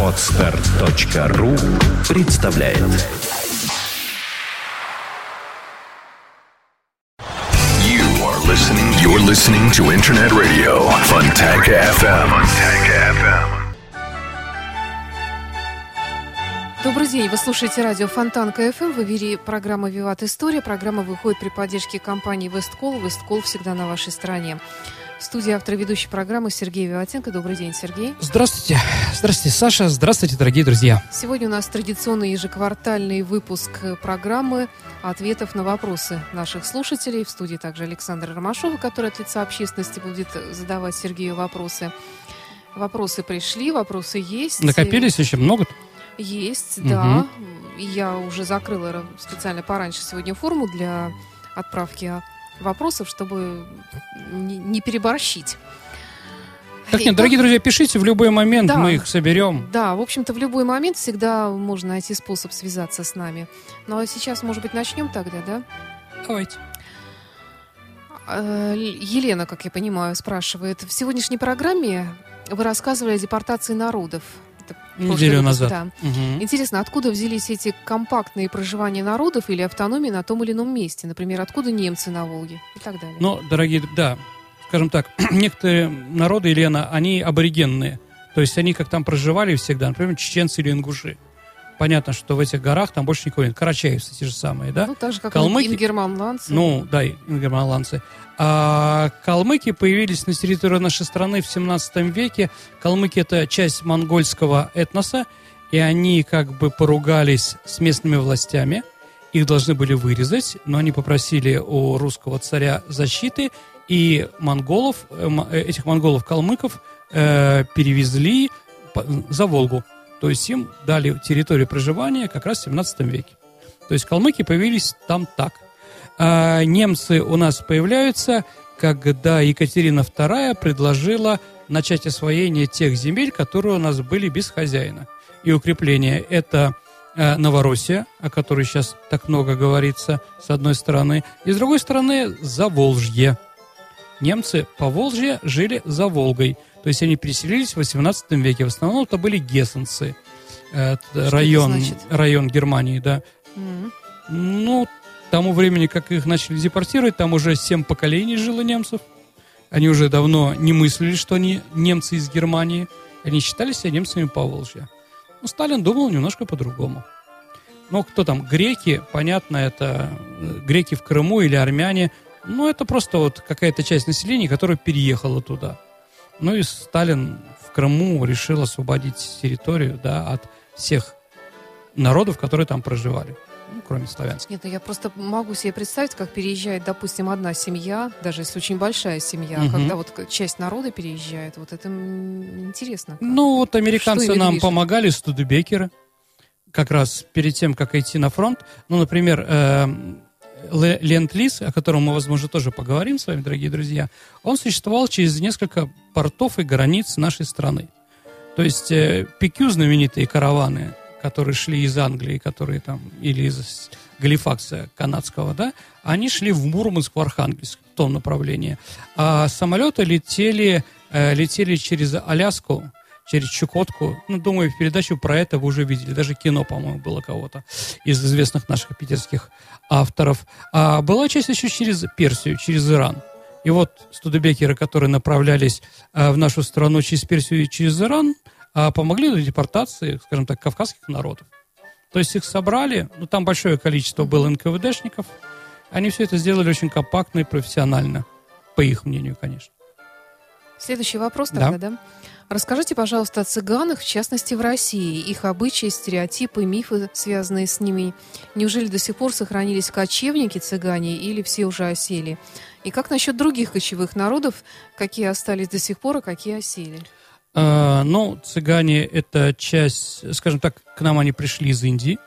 Podster.ru представляет You are listening. You're listening to Internet Radio Funtank FM. FM. Добрый день, вы слушаете радио Funtank FM. В эфире программа «Виват История». Программа выходит при поддержке компании «Весткол». «Весткол» всегда на вашей стороне. В студии автор ведущей программы Сергей Виватенко. Добрый день, Сергей. Здравствуйте. Здравствуйте, Саша. Здравствуйте, дорогие друзья. Сегодня у нас традиционный ежеквартальный выпуск программы ответов на вопросы наших слушателей. В студии также Александра Ромашова, который от лица общественности будет задавать Сергею вопросы. Вопросы пришли, вопросы есть. Накопились очень много? Есть, угу. да. Я уже закрыла специально пораньше сегодня форму для отправки вопросов, чтобы не, не переборщить. Так нет, дорогие друзья, пишите в любой момент, да, мы их соберем. Да, в общем-то, в любой момент всегда можно найти способ связаться с нами. Ну а сейчас, может быть, начнем тогда, да? Давайте. Э, Елена, как я понимаю, спрашивает. В сегодняшней программе вы рассказывали о депортации народов. Неделю назад. Да. Угу. Интересно, откуда взялись эти компактные проживания народов или автономии на том или ином месте? Например, откуда немцы на Волге и так далее? Ну, дорогие, да, скажем так, некоторые народы, Елена, они аборигенные. То есть они как там проживали всегда, например, чеченцы или ингуши. Понятно, что в этих горах там больше никого нет. Карачаевцы те же самые, да? Ну, так же, как Калмыки, ингерманландцы. Ну, да, ингерманландцы. А калмыки появились на территории нашей страны в 17 веке. Калмыки – это часть монгольского этноса, и они как бы поругались с местными властями. Их должны были вырезать, но они попросили у русского царя защиты, и монголов, э, э, этих монголов-калмыков э, перевезли за Волгу. То есть им дали территорию проживания как раз в 17 веке. То есть калмыки появились там так. А немцы у нас появляются, когда Екатерина II предложила начать освоение тех земель, которые у нас были без хозяина. И укрепление – это э, Новороссия, о которой сейчас так много говорится, с одной стороны, и с другой стороны – Заволжье. Немцы по Волжье жили за Волгой, то есть они переселились в 18 веке. В основном это были гессенцы, это район, район Германии, да. Mm-hmm. Ну, тому времени, как их начали депортировать, там уже семь поколений жило немцев. Они уже давно не мыслили, что они немцы из Германии. Они считали себя немцами по Волжье. Но Сталин думал немножко по-другому. Ну, кто там? Греки, понятно, это э, греки в Крыму или армяне. Ну, это просто вот какая-то часть населения, которая переехала туда. Ну и Сталин в Крыму решил освободить территорию да, от всех народов, которые там проживали ну, кроме славянских. Нет, ну я просто могу себе представить, как переезжает, допустим, одна семья, даже если очень большая семья, угу. когда вот часть народа переезжает, вот это интересно. Как. Ну, вот американцы нам помогали, студебекеры, как раз перед тем, как идти на фронт. Ну, например, э, Ленд-Лиз, о котором мы, возможно, тоже поговорим с вами, дорогие друзья, он существовал через несколько портов и границ нашей страны. То есть э, PQ знаменитые караваны, которые шли из Англии, которые там, или из Галифакса канадского, да, они шли в Мурманск, в Архангельск, в том направлении. А самолеты летели, э, летели через Аляску, через Чукотку. Ну, думаю, передачу про это вы уже видели. Даже кино, по-моему, было кого-то из известных наших питерских авторов. А была часть еще через Персию, через Иран. И вот студебекеры, которые направлялись э, в нашу страну через Персию и через Иран, а помогли для депортации, скажем так, кавказских народов. То есть их собрали, ну там большое количество было НКВДшников, они все это сделали очень компактно и профессионально, по их мнению, конечно. Следующий вопрос тогда, да? да? Расскажите, пожалуйста, о цыганах, в частности в России, их обычаи, стереотипы, мифы, связанные с ними. Неужели до сих пор сохранились кочевники цыгане или все уже осели? И как насчет других кочевых народов, какие остались до сих пор, а какие осели? А, ну, цыгане это часть, скажем так, к нам они пришли из Индии.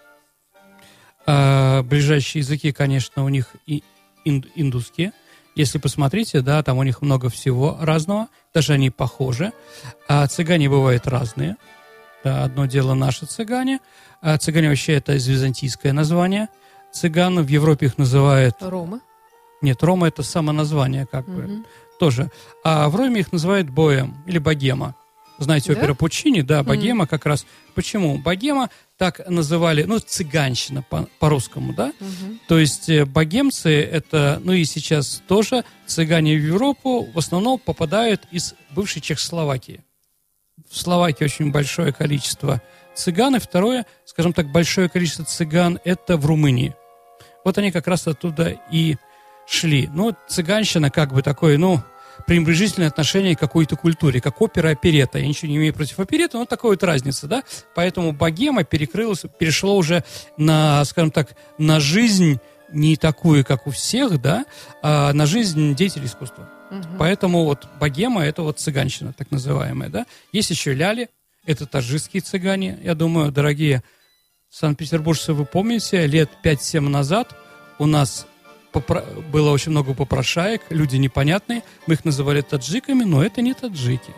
А, ближайшие языки, конечно, у них и ин, индусские. Если посмотрите, да, там у них много всего разного, даже они похожи. А цыгане бывают разные. Да, одно дело наши цыгане. А цыгане вообще это византийское название. Цыган в Европе их называют... Рома? Нет, Рома это само название как угу. бы тоже. А в Роме их называют боем или богема. Знаете, да? опера Пучини, да, богема mm. как раз. Почему? Богема так называли, ну, цыганщина по- по-русскому, да? Mm-hmm. То есть э, богемцы это, ну и сейчас тоже, цыгане в Европу в основном попадают из бывшей Чехословакии. В Словакии очень большое количество цыган, и второе, скажем так, большое количество цыган это в Румынии. Вот они как раз оттуда и шли. Ну, цыганщина как бы такой, ну, пренебрежительное отношение к какой-то культуре, как опера, оперета. Я ничего не имею против опереты, но такая вот разница, да? Поэтому богема перекрылась, перешло уже на, скажем так, на жизнь не такую, как у всех, да, а на жизнь деятелей искусства. Угу. Поэтому вот богема – это вот цыганщина, так называемая, да. Есть еще ляли, это таджикские цыгане, я думаю, дорогие санкт-петербуржцы, вы помните, лет 5-7 назад у нас было очень много попрошаек, люди непонятные. Мы их называли таджиками, но это не таджики.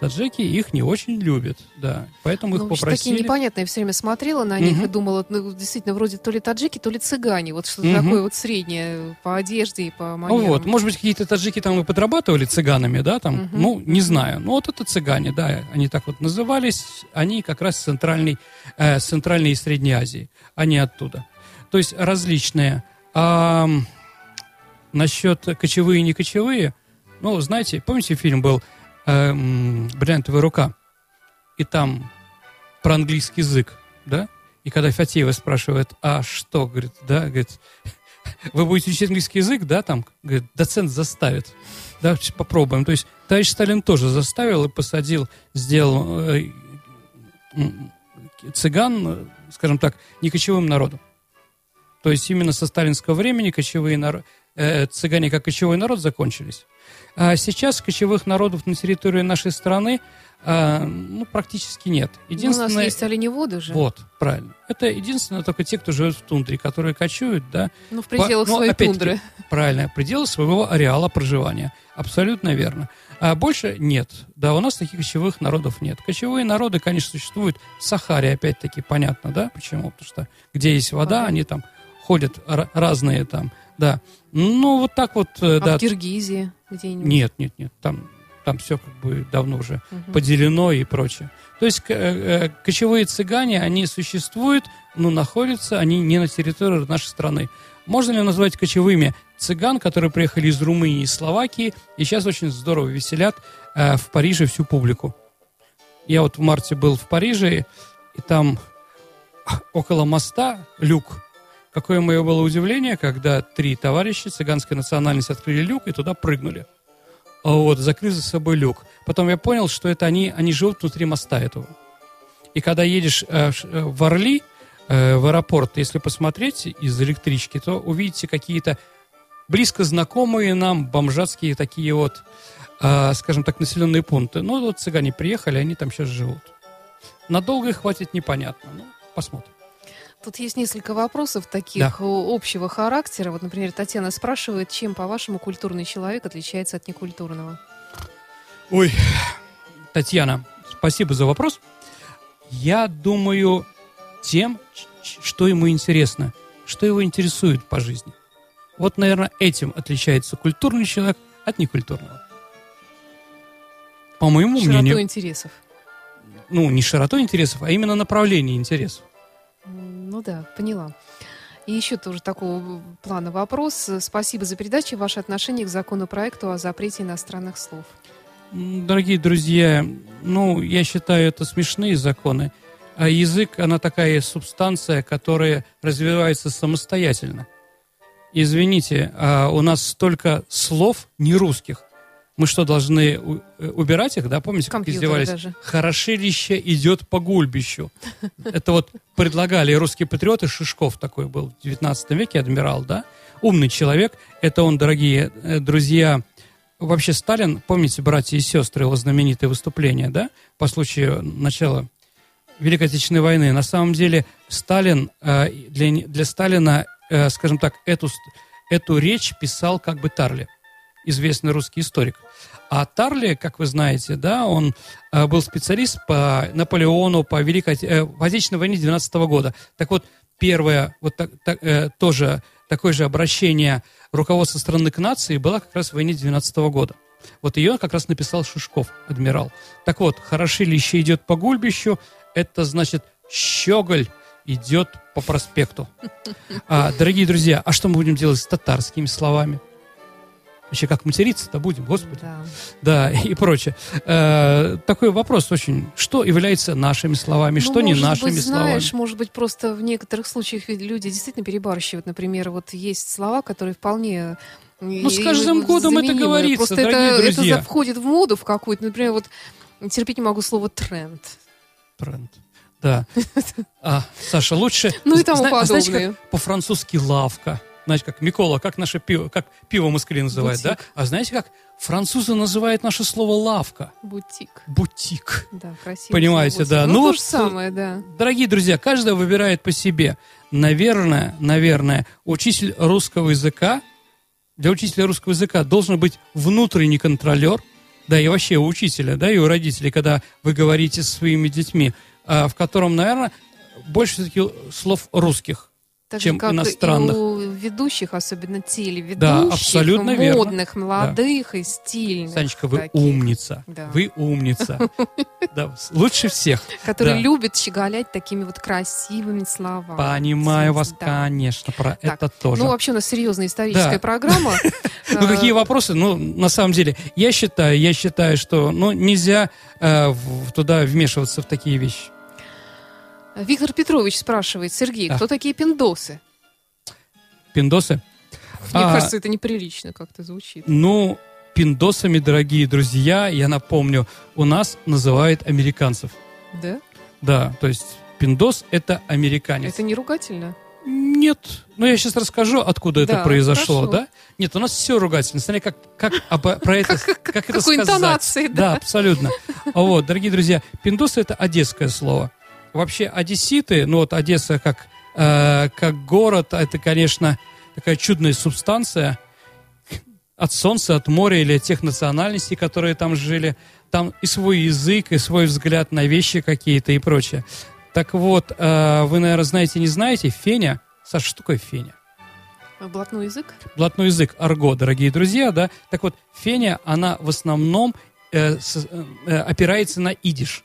Таджики их не очень любят, да. Поэтому их ну, попросили... Такие непонятные, я все время смотрела на них угу. и думала, ну, действительно, вроде то ли таджики, то ли цыгане. Вот что-то угу. такое вот среднее по одежде и по манерам. Ну вот, может быть, какие-то таджики там и подрабатывали цыганами, да, там, угу. ну, не знаю. Ну, вот это цыгане, да, они так вот назывались. Они как раз с центральной, э, центральной и Средней Азии. Они оттуда. То есть различные а, насчет кочевые и не кочевые, ну, знаете, помните, фильм был э, «Бриллиантовая рука»? И там про английский язык, да? И когда Фатеева спрашивает, а что, говорит, да, говорит, вы будете учить английский язык, да, там, говорит, доцент заставит. Да, попробуем. То есть товарищ Сталин тоже заставил и посадил, сделал э, цыган, скажем так, не кочевым народом. То есть именно со сталинского времени кочевые. Э, цыгане как кочевой народ закончились. А сейчас кочевых народов на территории нашей страны а, ну, практически нет. Единственное... Ну, у нас есть оленеводы же. Вот, правильно. Это единственное только те, кто живет в тундре, которые кочуют, да. Ну, в пределах По... своей ну, тундры. Правильно, пределы своего ареала проживания. Абсолютно верно. А больше нет. Да, у нас таких кочевых народов нет. Кочевые народы, конечно, существуют в Сахаре, опять-таки, понятно, да, почему? Потому что где есть вода, они там ходят разные там, да. Ну, вот так вот, э, а да. в Киргизии где-нибудь? Нет, нет, нет, там, там все как бы давно уже угу. поделено и прочее. То есть э, кочевые цыгане, они существуют, но находятся они не на территории нашей страны. Можно ли назвать кочевыми цыган, которые приехали из Румынии и Словакии, и сейчас очень здорово веселят э, в Париже всю публику. Я вот в марте был в Париже, и там около моста люк Какое мое было удивление, когда три товарища цыганской национальности открыли люк и туда прыгнули. А вот, закрыв за собой люк. Потом я понял, что это они, они живут внутри моста этого. И когда едешь э, э в Орли, э, в аэропорт, если посмотреть из электрички, то увидите какие-то близко знакомые нам бомжатские такие вот, э, скажем так, населенные пункты. Ну, вот цыгане приехали, они там сейчас живут. Надолго их хватит, непонятно. Ну, посмотрим. Тут есть несколько вопросов таких да. общего характера. Вот, например, Татьяна спрашивает, чем, по-вашему, культурный человек отличается от некультурного? Ой, Татьяна, спасибо за вопрос. Я думаю, тем, что ему интересно, что его интересует по жизни. Вот, наверное, этим отличается культурный человек от некультурного. По моему широтой мнению... интересов. Ну, не широтой интересов, а именно направление интересов. Ну да, поняла. И еще тоже такого плана вопрос. Спасибо за передачу. Ваше отношение к законопроекту о запрете иностранных слов. Дорогие друзья, ну, я считаю, это смешные законы. А язык, она такая субстанция, которая развивается самостоятельно. Извините, а у нас столько слов нерусских, мы что, должны э, убирать их, да? Помните, как издевались? Даже. Хорошилище идет по гульбищу. Это вот предлагали русские патриоты, Шишков такой был в 19 веке, адмирал, да? Умный человек. Это он, дорогие э, друзья, вообще Сталин, помните, братья и сестры, его знаменитое выступление, да? По случаю начала Великой Отечественной войны. На самом деле Сталин, э, для, для Сталина, скажем так, эту, эту речь писал как бы Тарли известный русский историк. А Тарли, как вы знаете, да, он э, был специалист по Наполеону, по Великой э, в Отечественной войне 12 -го года. Так вот, первое, вот так, так, э, тоже такое же обращение руководства страны к нации было как раз в войне 12 -го года. Вот ее как раз написал Шишков, адмирал. Так вот, хорошилище идет по гульбищу, это значит щеголь идет по проспекту. А, дорогие друзья, а что мы будем делать с татарскими словами? Вообще, как материться-то будем, господи. Да, да и прочее. Э, такой вопрос очень. Что является нашими словами, ну, что не нашими быть, словами? знаешь, может быть, просто в некоторых случаях люди действительно перебарщивают. Например, вот есть слова, которые вполне ну, с каждым годом это говорится, Просто это, друзья. это входит в моду в какую-то. Например, вот терпеть не могу слово тренд. Тренд. Да. А, Саша, лучше... Ну и тому подобное. По-французски лавка. Знаете, как Микола, как наше пиво, как пиво Москве называют, Бутик. да? А знаете, как французы называют наше слово лавка? Бутик. Бутик. Да, красиво. Понимаете, да. Ну, ну, то же самое, да. Дорогие друзья, каждый выбирает по себе. Наверное, наверное, учитель русского языка, для учителя русского языка должен быть внутренний контролер, да, и вообще у учителя, да, и у родителей, когда вы говорите со своими детьми, а, в котором, наверное, больше все-таки слов русских так чем как иностранных. И у ведущих, особенно телеведущих, да, абсолютно модных, верно. молодых да. и стильных. Санечка, вы таких. умница. Да. Вы умница. Да, лучше всех. Которые Да. любят щеголять такими вот красивыми словами. Понимаю вас, Да. конечно, про Так, это тоже. Ну, вообще у нас серьезная историческая Да. программа. Ну, какие Э, вопросы? Ну, на самом деле, я считаю, я считаю, что ну, нельзя э, в- туда вмешиваться в такие вещи. Виктор Петрович спрашивает, Сергей, Да. кто такие пиндосы? Пиндосы? Мне А, кажется, это неприлично как-то звучит. Ну, пиндосами, дорогие друзья, я напомню, у нас называют американцев. Да? Да, то есть пиндос – это американец. Это не ругательно? Нет. Ну, я сейчас расскажу, откуда это Да, произошло, хорошо. да? Нет, у нас все ругательно. Смотри, как, как обо- про это, как это какой сказать. интонацией, да. Да, абсолютно. А Вот, дорогие друзья, пиндосы – это одесское слово. Вообще, одесситы, ну вот Одесса как, э, как город, это, конечно, такая чудная субстанция от солнца, от моря или от тех национальностей, которые там жили. Там и свой язык, и свой взгляд на вещи какие-то и прочее. Так вот, э, вы, наверное, знаете, не знаете, феня. Саша, что такое феня? Блатной язык? Блатной язык, арго, дорогие друзья, да? Так вот, феня, она в основном э, с- э, опирается на идиш.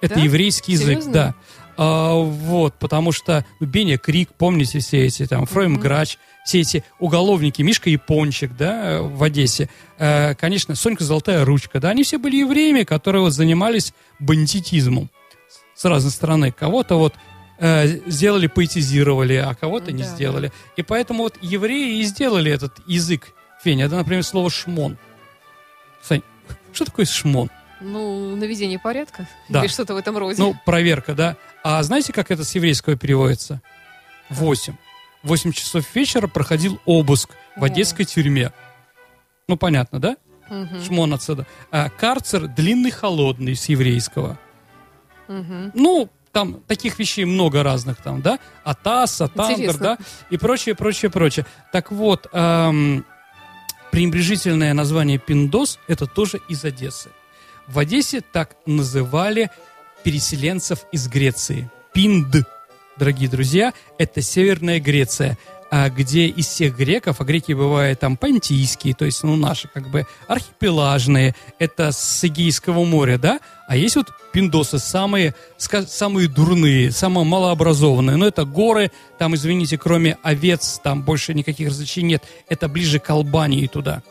Это Да? еврейский язык, Серьезно? да. А, вот, потому что ну, Беня Крик, помните все эти, там, Фройм. Грач, все эти уголовники, Мишка Япончик, да, в Одессе, Э, конечно, Сонька Золотая Ручка, да, они все были евреями, которые вот занимались бандитизмом с разной стороны. Кого-то вот э, сделали, поэтизировали, а кого-то не Да, сделали. И поэтому вот евреи и сделали этот язык феня. Это, например, слово шмон. Сань, что такое шмон? Ну, наведение порядка? Да. Или что-то в этом роде? Ну, проверка, да. А знаете, как это с еврейского переводится? Восемь. Восемь часов вечера проходил обыск в одесской тюрьме. Ну, понятно, да? Мгм, Шмон отсюда. А карцер длинный, холодный с еврейского. мгм. Ну, там таких вещей много разных там, да? Атас, Интересно. да? И прочее, прочее, прочее. Так вот, эм, пренебрежительное название Пиндос это тоже из Одессы. В Одессе так называли переселенцев из Греции. Пинд, дорогие друзья, это Северная Греция, а где из всех греков, а греки бывают там понтийские, то есть, ну, наши как бы архипелагные, это с Эгейского моря, да, а есть вот пиндосы, самые, самые дурные, самые малообразованные, но это горы, там, извините, кроме овец, там больше никаких развлечений нет, это ближе к Албании туда.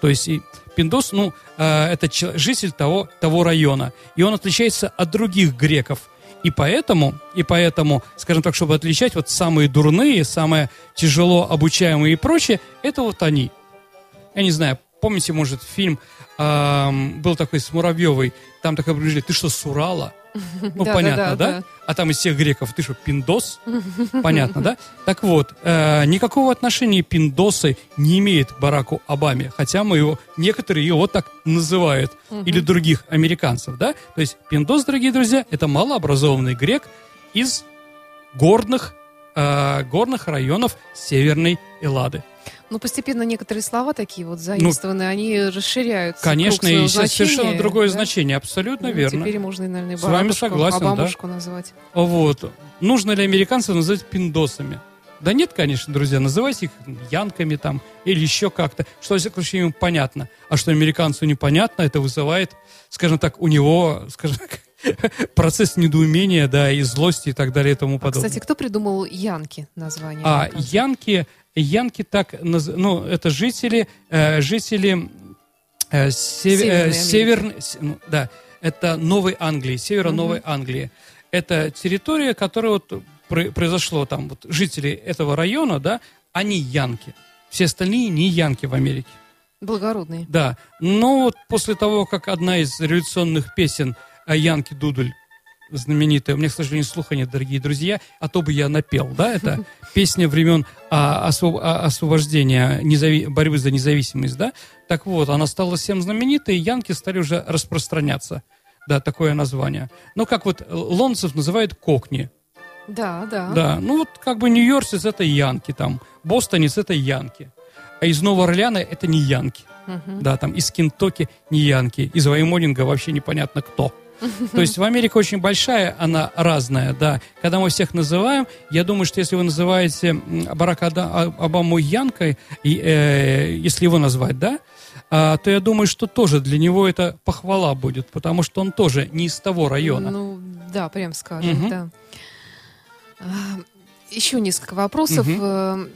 То есть и Пиндос, ну, э, это житель того, того района. И он отличается от других греков. И поэтому, и поэтому, скажем так, чтобы отличать вот самые дурные, самые тяжело обучаемые и прочее, это вот они. Я не знаю, помните, может, фильм эм, был такой с Муравьевой, там такое приближили, ты что, с Урала? Ну, Да, понятно, да, да, да, А там из всех греков, ты что, пиндос? Понятно, да? Так вот, э, никакого отношения пиндосы не имеет к Бараку Обаме, хотя мы его, некоторые его так называют, или других американцев, да? То есть пиндос, дорогие друзья, это малообразованный грек из горных, э, горных районов Северной Эллады. Ну, постепенно некоторые слова такие вот заимствованные, они расширяются. Ну, Конечно, и совершенно другое да? значение, абсолютно Ну, верно. Теперь можно, и, наверное, и С вами бабушку, согласен, да. бабушку назвать. Вот. Нужно ли американцев называть пиндосами? Да нет, конечно, друзья, называйте их янками там или еще как-то, что, во всяком случае, им понятно. А что американцу непонятно, это вызывает, скажем так, у него, скажем так, процесс недоумения, да, и злости и так далее и тому подобное. А, кстати, кто придумал Янки название? А, Янки, Янки так, ну, это жители, э, жители э, север, э, север, ну, да, это Новой Англии, севера угу. Англии. Это территория, которая вот произошло там, вот жители этого района, да, они янки. Все остальные не янки в Америке. Благородные. Да. Но вот после того, как одна из революционных песен о Янке Дудуль знаменитая, у меня, к сожалению, слуха нет, дорогие друзья, а то бы я напел, да, это песня времен а, освоб, а, освобождения, незави, борьбы за независимость, да, так вот, она стала всем знаменитой, и янки стали уже распространяться, да, такое название. Ну, как вот лондонцев называют кокни, да, да. Да, ну вот как бы Нью-Йоркец это Янки, там, Бостонец это Янки, а из Нового Орлеана это не Янки. Угу. Да, там из Кентоки не Янки, из Ваймонинга вообще непонятно кто. То есть в Америке очень большая, она разная, да. Когда мы всех называем, я думаю, что если вы называете Барака а, Обаму Янкой, и, э, если его назвать, да, а, то я думаю, что тоже для него это похвала будет, потому что он тоже не из того района. Ну, да, прям скажем, угу. да. Еще несколько вопросов. Угу.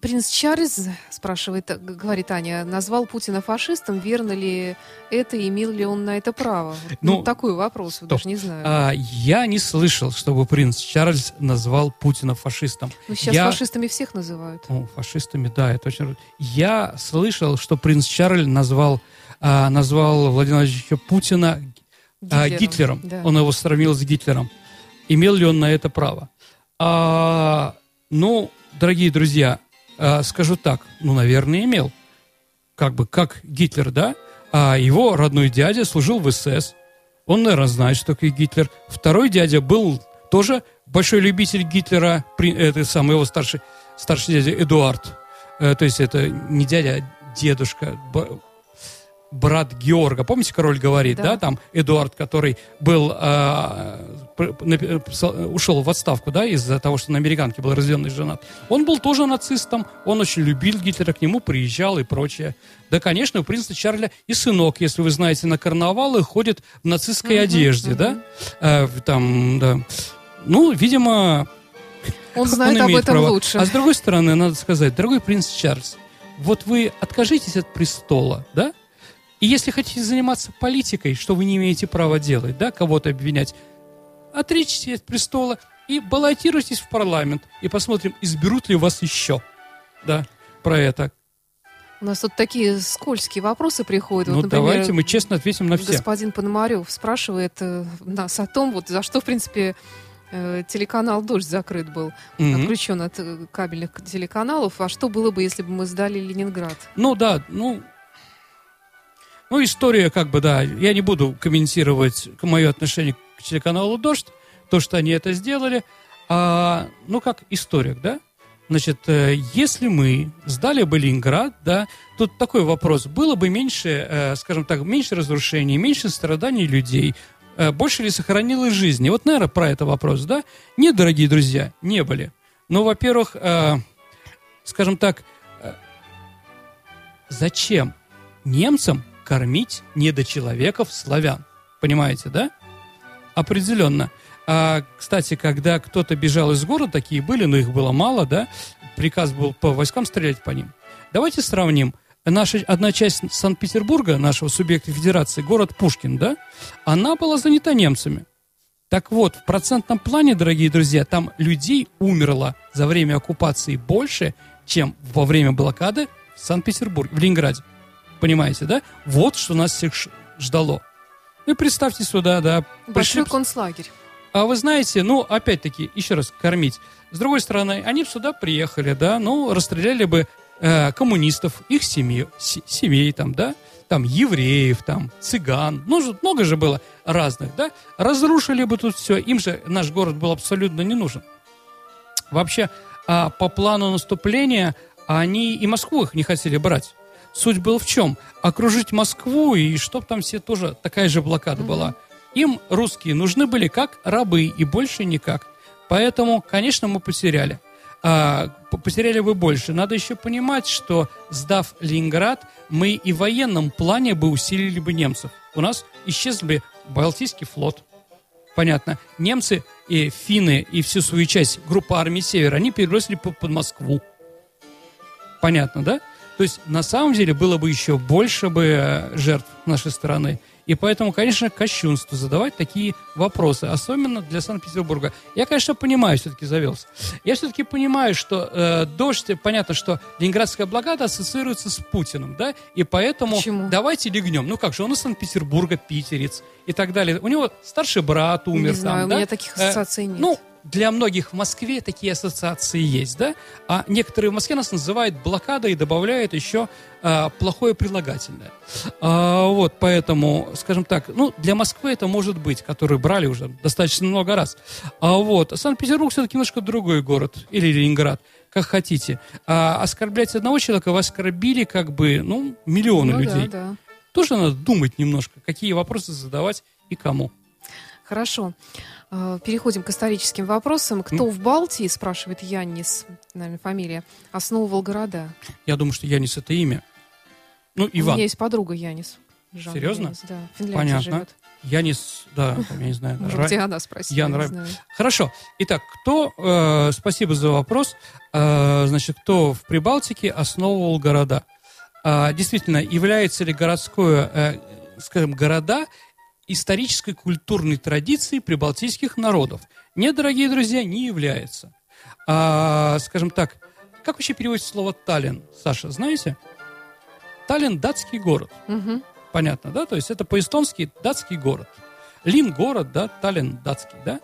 Принц Чарльз, спрашивает, говорит Аня, назвал Путина фашистом. Верно ли это? Имел ли он на это право? Ну, ну такой вопрос, стоп. даже не знаю. А, я не слышал, чтобы принц Чарльз назвал Путина фашистом. Ну, сейчас я... фашистами всех называют. О, фашистами, да, это очень... Я слышал, что принц Чарльз назвал, а, назвал Владимира Владимировича Путина Гитлером. А, Гитлером. Да. Он его сравнил с Гитлером имел ли он на это право. А, ну, дорогие друзья, а, скажу так, ну, наверное, имел. Как бы, как Гитлер, да? А его родной дядя служил в СС. Он, наверное, знает, что такое Гитлер. Второй дядя был тоже большой любитель Гитлера, это самый его старший, старший дядя Эдуард. Э, то есть это не дядя, а дедушка, брат Георга. Помните, король говорит, да, да там Эдуард, который был, э, ушел в отставку, да, из-за того, что на американке был рожденный женат. Он был тоже нацистом, он очень любил Гитлера, к нему приезжал и прочее. Да, конечно, у принца Чарля и сынок, если вы знаете, на карнавалы ходит в нацистской uh-huh, одежде, uh-huh. да, э, там, да. Ну, видимо, он знает он об этом право. лучше. А с другой стороны, надо сказать, дорогой принц Чарльз, вот вы откажитесь от престола, да, и если хотите заниматься политикой, что вы не имеете права делать, да, кого-то обвинять, отречьтесь от престола и баллотируйтесь в парламент, и посмотрим, изберут ли вас еще, да, про это. У нас тут такие скользкие вопросы приходят. Ну, вот, например, давайте мы честно ответим на все. Господин Пономарев спрашивает э, нас о том, вот за что, в принципе, э, телеканал «Дождь» закрыт был, mm-hmm. отключен от э, кабельных телеканалов. А что было бы, если бы мы сдали Ленинград? Ну да, ну ну, история, как бы, да, я не буду комментировать мое отношение к телеканалу «Дождь», то, что они это сделали, а, ну, как историк, да? Значит, э, если мы сдали бы Ленинград, да, тут такой вопрос, было бы меньше, э, скажем так, меньше разрушений, меньше страданий людей, э, больше ли сохранилось жизни? Вот, наверное, про это вопрос, да? Нет, дорогие друзья, не были. Ну, во-первых, скажем так, зачем немцам кормить недочеловеков славян. Понимаете, да? Определенно. А, кстати, когда кто-то бежал из города, такие были, но их было мало, да, приказ был по войскам стрелять по ним. Давайте сравним. Наша, одна часть Санкт-Петербурга, нашего субъекта федерации, город Пушкин, да, она была занята немцами. Так вот, в процентном плане, дорогие друзья, там людей умерло за время оккупации больше, чем во время блокады в Санкт-Петербурге, в Ленинграде. Понимаете, да? Вот что нас всех ждало. Ну и представьте сюда, да. Большой пришли... концлагерь. А вы знаете, ну, опять-таки, еще раз, кормить. С другой стороны, они сюда приехали, да, ну, расстреляли бы э, коммунистов, их семьи, семей там, да, там, евреев, там, цыган, ну, много же было разных, да, разрушили бы тут все, им же наш город был абсолютно не нужен. Вообще, а, по плану наступления они и Москву их не хотели брать. Суть была в чем? Окружить Москву, и чтоб там все тоже такая же блокада mm-hmm. была. Им русские нужны были как рабы, и больше никак. Поэтому, конечно, мы потеряли. а, потеряли бы больше. Надо еще понимать, что сдав Ленинград, мы и в военном плане бы усилили бы немцев. У нас исчез бы Балтийский флот. Понятно. Немцы и финны и всю свою часть группы армии Север, они перебросили под Москву. Понятно, да? То есть на самом деле было бы еще больше бы э, жертв нашей стороны. И поэтому, конечно, кощунство задавать такие вопросы, особенно для Санкт-Петербурга. Я, конечно, понимаю, все-таки завелся. Я все-таки понимаю, что э, дождь, понятно, что Ленинградская блокада ассоциируется с Путиным, да, и поэтому Почему? давайте легнем. Ну как же, он из Санкт-Петербурга, питерец и так далее. У него старший брат умер Не знаю, там, у да? меня таких Э, ассоциаций нет. Ну, для многих в Москве такие ассоциации есть, да? А некоторые в Москве нас называют блокадой и добавляют еще а, плохое прилагательное. А, вот, поэтому, скажем так, ну, для Москвы это может быть, которые брали уже достаточно много раз. А вот, Санкт-Петербург все-таки немножко другой город, или Ленинград, как хотите. А оскорблять одного человека, вы оскорбили как бы, ну, миллионы Ну да, людей. да. Тоже надо думать немножко, какие вопросы задавать и кому. Хорошо. Э, Переходим к историческим вопросам. Кто в Балтии, спрашивает Яннис, наверное, фамилия, основывал города? Я думаю, что Янис это имя. Ну, У Иван. меня есть подруга Янис. Жанна Серьезно? Янис, да. В Финляндии Понятно. живет. Янис, да, там, я не знаю. Может, где она спросила, Я нрав-. Хорошо. Итак, кто, э, спасибо за вопрос, Э, значит, кто в Прибалтике основывал города? А, действительно, является ли городское, э, скажем, города исторической культурной традицией прибалтийских народов? Нет, дорогие друзья, не является. А, скажем так, как вообще переводится слово Таллин, Саша, знаете? Таллин – датский город. Мгм. Понятно, да? То есть это по-эстонски датский город. Лин город, да, Таллин датский, да.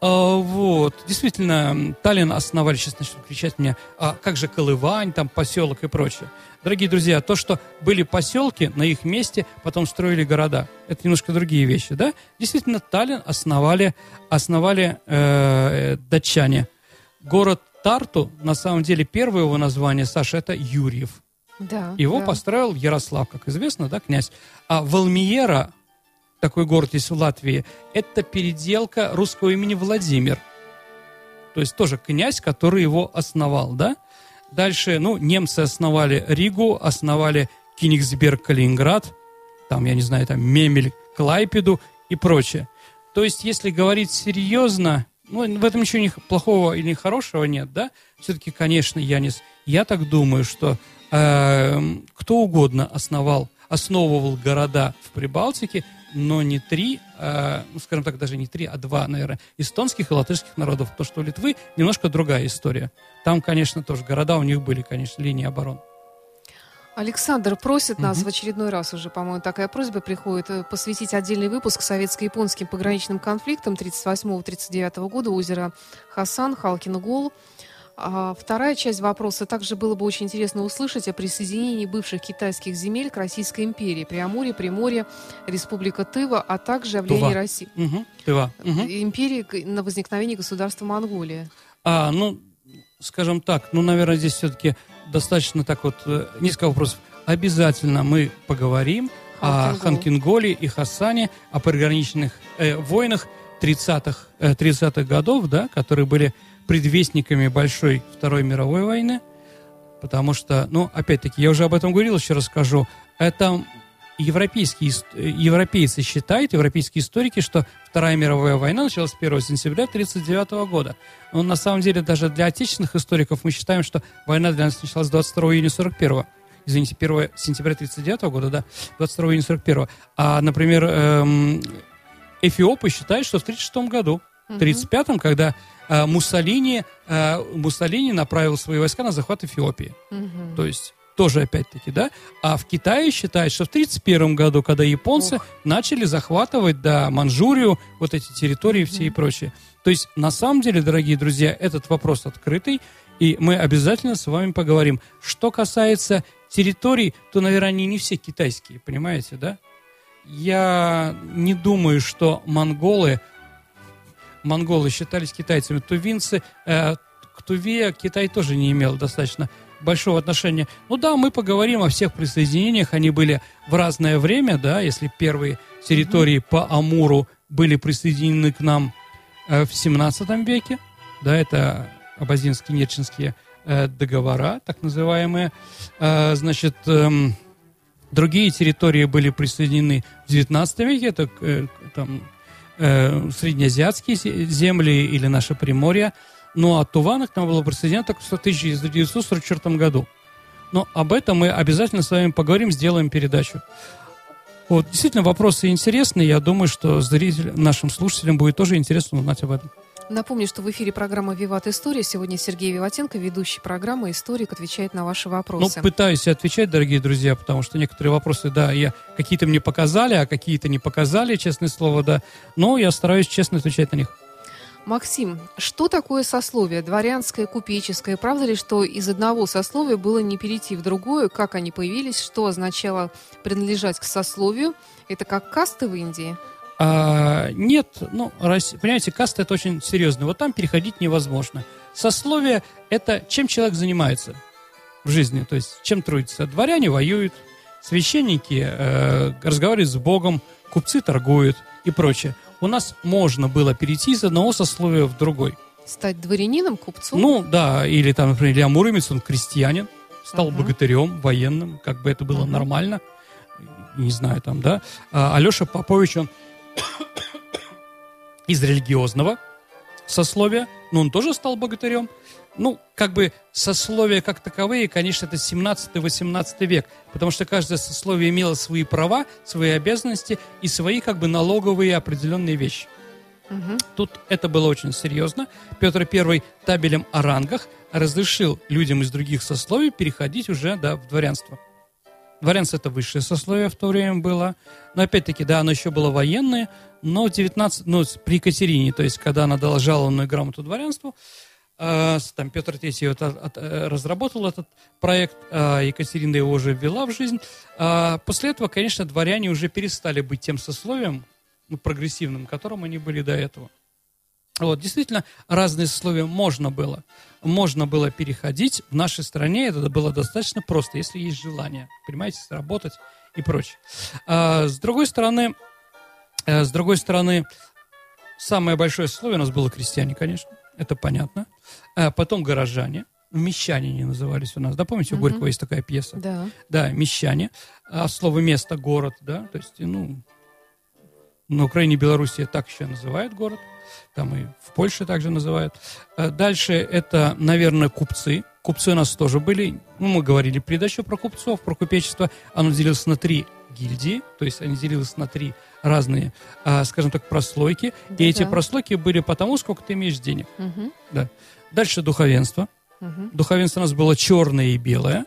А, вот, действительно, Таллин основали, сейчас начнут кричать мне, а как же Колывань, там поселок и прочее. Дорогие друзья, то, что были поселки, на их месте потом строили города, это немножко другие вещи, да. Действительно, Таллин основали, основали э, датчане. Город Тарту, на самом деле, первое его название, Саша, это Юрьев. Да, Его да. построил Ярослав, как известно, да, князь. А Валмиера, такой город есть в Латвии, это переделка русского имени Владимир. То есть тоже князь, который его основал, да. Дальше, ну, немцы основали Ригу, основали Кенигсберг, Калининград, там, я не знаю, там, Мемель, Клайпеду и прочее. То есть, если говорить серьезно, ну, в этом ничего не плохого или хорошего нет, да? Все-таки, конечно, Янис, я так думаю, что эм, кто угодно основал, основывал города в Прибалтике, но не три, э, ну, скажем так, даже не три, а два, наверное, эстонских и латышских народов. То, что у Литвы, немножко другая история. Там, конечно, тоже города у них были, конечно, линии обороны. Александр просит нас Мгм. в очередной раз уже, по-моему, такая просьба приходит, э, посвятить отдельный выпуск советско-японским пограничным конфликтам 38-39 года озера Хасан, Халкин-Гол. А вторая часть вопроса. Также было бы очень интересно услышать о присоединении бывших китайских земель к Российской империи. Преамурье, Приморье, Республика Тыва, а также о влиянии Тува. России. Угу, Тыва. Мгм. Империи на возникновение государства Монголия. А, ну, скажем так, ну, наверное, здесь все-таки достаточно так вот э, несколько вопросов. Обязательно мы поговорим о Халкин-Гол. Ханкинголе и Хасане, о пограничных э, войнах 30-х, э, 30-х годов, да, которые были предвестниками Большой Второй мировой войны. Потому что, ну, опять-таки, я уже об этом говорил, еще расскажу. Это европейские, европейцы считают, европейские историки, что Вторая мировая война началась 1 сентября 1939 года. Но на самом деле даже для отечественных историков мы считаем, что война для нас началась 22 июня 41 Извините, 1 сентября 1939 года, да, 22 июня 41 А, например, эм, эфиопы считают, что в 1936 году, в 1935-м, когда Муссолини, э, Муссолини направил свои войска на захват Эфиопии. Мгм. То есть тоже опять-таки, да? А в Китае считают, что в 1931 году, когда японцы начали захватывать, да, Манчжурию, вот эти территории все и прочее. То есть, на самом деле, дорогие друзья, этот вопрос открытый, и мы обязательно с вами поговорим. Что касается территорий, то, наверное, они не все китайские, понимаете, да? Я не думаю, что монголы, монголы считались китайцами. Тувинцы, э, к Туве Китай тоже не имел достаточно большого отношения. Ну да, мы поговорим о всех присоединениях. Они были в разное время, да, если первые территории по Амуру были присоединены к нам э, в 17 веке, да, это абазинские, нерчинские э, договора, так называемые. Э, значит, э, другие территории были присоединены в XIX веке, это э, там, э, среднеазиатские земли или наше Приморье. Ну, а Туван к нам было присоединено только в 1944 году. Но об этом мы обязательно с вами поговорим, сделаем передачу. Вот, действительно, вопросы интересные. Я думаю, что зрителям, нашим слушателям будет тоже интересно узнать об этом. Напомню, что в эфире программа «Виват История». Сегодня Сергей Виватенко, ведущий программы «Историк», отвечает на ваши вопросы. Ну, пытаюсь отвечать, дорогие друзья, потому что некоторые вопросы, да, я какие-то мне показали, а какие-то не показали, честное слово, да. Но я стараюсь честно отвечать на них. Максим, что такое сословие? Дворянское, купеческое? Правда ли, что из одного сословия было не перейти в другое? Как они появились? Что означало принадлежать к сословию? Это как касты в Индии? А, нет, ну, понимаете, каста это очень серьезно. Вот там переходить невозможно. Сословие это чем человек занимается в жизни, то есть чем трудится. Дворяне воюют, священники э, разговаривают с Богом, купцы торгуют и прочее. У нас можно было перейти из одного сословия в другой. Стать дворянином, купцом? Ну, да, или там, например, Илья Муромец, он крестьянин, стал uh-huh. богатырем, военным, как бы это было uh-huh. нормально. Не знаю, там, да. А Алеша Попович, он из религиозного сословия, но он тоже стал богатырем. Ну, как бы сословия как таковые, конечно, это 17-18 век, потому что каждое сословие имело свои права, свои обязанности и свои как бы налоговые определенные вещи. Угу. Тут это было очень серьезно. Петр I табелем о рангах разрешил людям из других сословий переходить уже да, в дворянство. Дворянство это высшее сословие в то время было. Но опять-таки, да, оно еще было военное, но 19, ну, при Екатерине, то есть когда она дала жалованную грамоту дворянству, э, там Петр III вот, от, от, э, разработал этот проект, э, Екатерина его уже ввела в жизнь. Э, после этого, конечно, дворяне уже перестали быть тем сословием, ну, прогрессивным, которым они были до этого. Вот, действительно, разные сословия можно было. Можно было переходить. В нашей стране это было достаточно просто, если есть желание, понимаете, работать и прочее. А, с другой стороны, а, с другой стороны, самое большое сословие у нас было крестьяне, конечно, это понятно. А потом горожане, мещане они назывались у нас. Да, помните, у угу. Горького есть такая пьеса? Да. Да, мещане. А слово место, город, да, то есть, ну, на Украине и Белоруссии так еще называют город там и в Польше также называют. Э, дальше это, наверное, купцы. Купцы у нас тоже были. Ну, мы говорили передачу про купцов, про купечество. Оно делилось на три гильдии, то есть они делились на три разные, а, скажем так, прослойки. Да, и эти прослойки были потому, сколько ты имеешь денег. Угу. Да. Дальше духовенство. Угу. Духовенство у нас было черное и белое.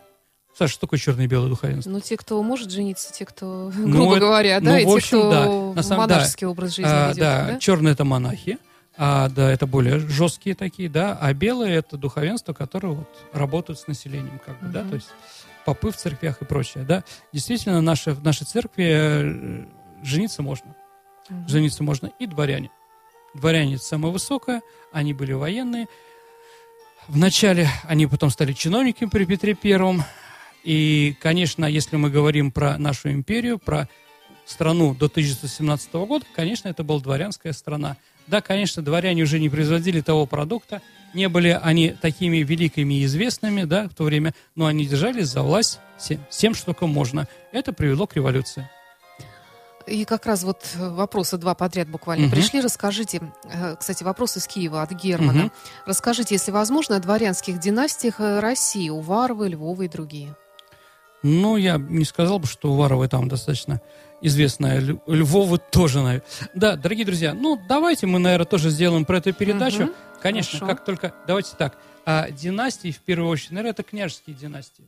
Саша, что такое черное и белое духовенство? Ну, те, кто может жениться, те, кто, ну, грубо это, говоря, да, ну, и общем, те, кто да. На самом, монашеский да. образ жизни а, ведет. Да, да? черные это монахи, а, да, это более жесткие такие, да, а белые это духовенство, которое вот работают с населением, как бы, угу. да, то есть попы в церквях и прочее, да. Действительно, наши, в нашей церкви э, жениться можно. Угу. Жениться можно и дворяне. Дворяне это самое высокое, они были военные. Вначале они потом стали чиновниками при Петре Первом, и, конечно, если мы говорим про нашу империю, про страну до 1917 года, конечно, это была дворянская страна. Да, конечно, дворяне уже не производили того продукта, не были они такими великими и известными, да, в то время, но они держались за власть всем, что только можно. Это привело к революции. И как раз вот вопросы два подряд буквально угу. пришли. Расскажите, э, кстати, вопрос из Киева от Германа. Угу. Расскажите, если возможно, о дворянских династиях э, России, Уваровы, Львовы и другие. Ну, я не сказал бы, что Уваровы там достаточно известная. Львовы тоже, наверное. Да, дорогие друзья, ну, давайте мы, наверное, тоже сделаем про эту передачу. Угу, Конечно, хорошо. как только... Давайте так. А династии, в первую очередь, наверное, это княжеские династии.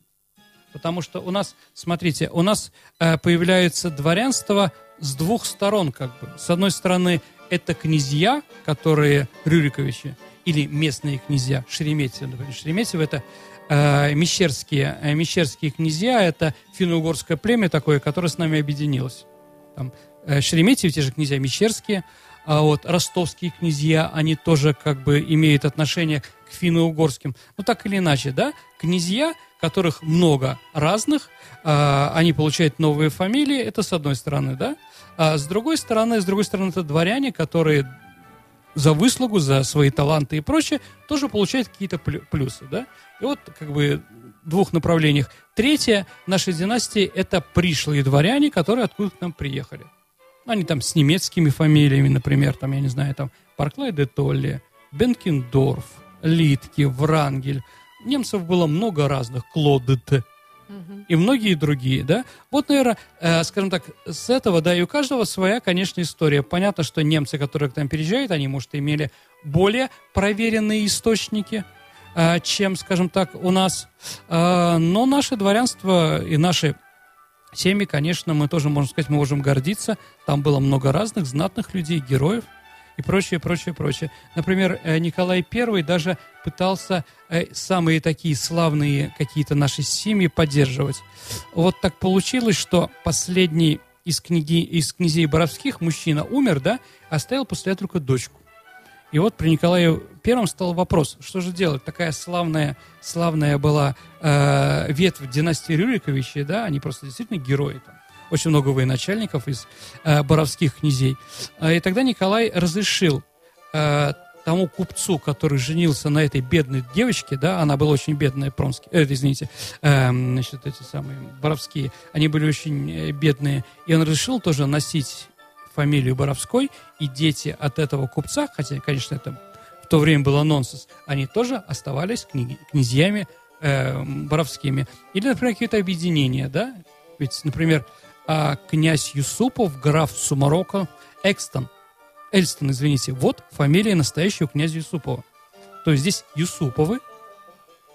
Потому что у нас, смотрите, у нас э, появляется дворянство с двух сторон, как бы. С одной стороны, это князья, которые Рюриковичи, или местные князья, Шереметьево, например. Шереметьево это э, Мещерские, э, Мещерские князья, это финно-угорское племя такое, которое с нами объединилось. Там, э, те же князья Мещерские, а вот ростовские князья, они тоже как бы имеют отношение к финно-угорским. Ну, так или иначе, да, князья, которых много разных, э, они получают новые фамилии, это с одной стороны, да, а с другой стороны, с другой стороны, это дворяне, которые за выслугу, за свои таланты и прочее, тоже получает какие-то плюсы, да. И вот как бы двух направлениях. Третье нашей династии – это пришлые дворяне, которые откуда-то к нам приехали. Они там с немецкими фамилиями, например, там, я не знаю, там, Парклай де Толли, Бенкендорф, Литки, Врангель. Немцев было много разных, Клодет, и многие другие, да. Вот, наверное, э, скажем так, с этого, да, и у каждого своя, конечно, история. Понятно, что немцы, которые к нам переезжают, они, может, имели более проверенные источники, э, чем, скажем так, у нас. Э, но наше дворянство и наши семьи, конечно, мы тоже, можно сказать, мы можем гордиться. Там было много разных знатных людей, героев – и прочее, прочее, прочее. Например, э, Николай I даже пытался э, самые такие славные какие-то наши семьи поддерживать. Вот так получилось, что последний из, книги, из князей Боровских мужчина умер, да, оставил после этого только дочку. И вот при Николае Первом стал вопрос, что же делать? Такая славная, славная была э, ветвь династии Рюриковичей, да, они просто действительно герои там очень много военачальников из э, боровских князей. Э, и тогда Николай разрешил э, тому купцу, который женился на этой бедной девочке, да, она была очень бедная, промские, э, извините, э, значит, эти самые боровские, они были очень э, бедные, и он решил тоже носить фамилию Боровской, и дети от этого купца, хотя, конечно, это в то время было нонсенс, они тоже оставались книги, князьями э, боровскими. Или, например, какие-то объединения, да, ведь, например, а, князь Юсупов, граф Сумарока, Экстон, Эльстон, извините, вот фамилия настоящего князя Юсупова. То есть здесь Юсуповы,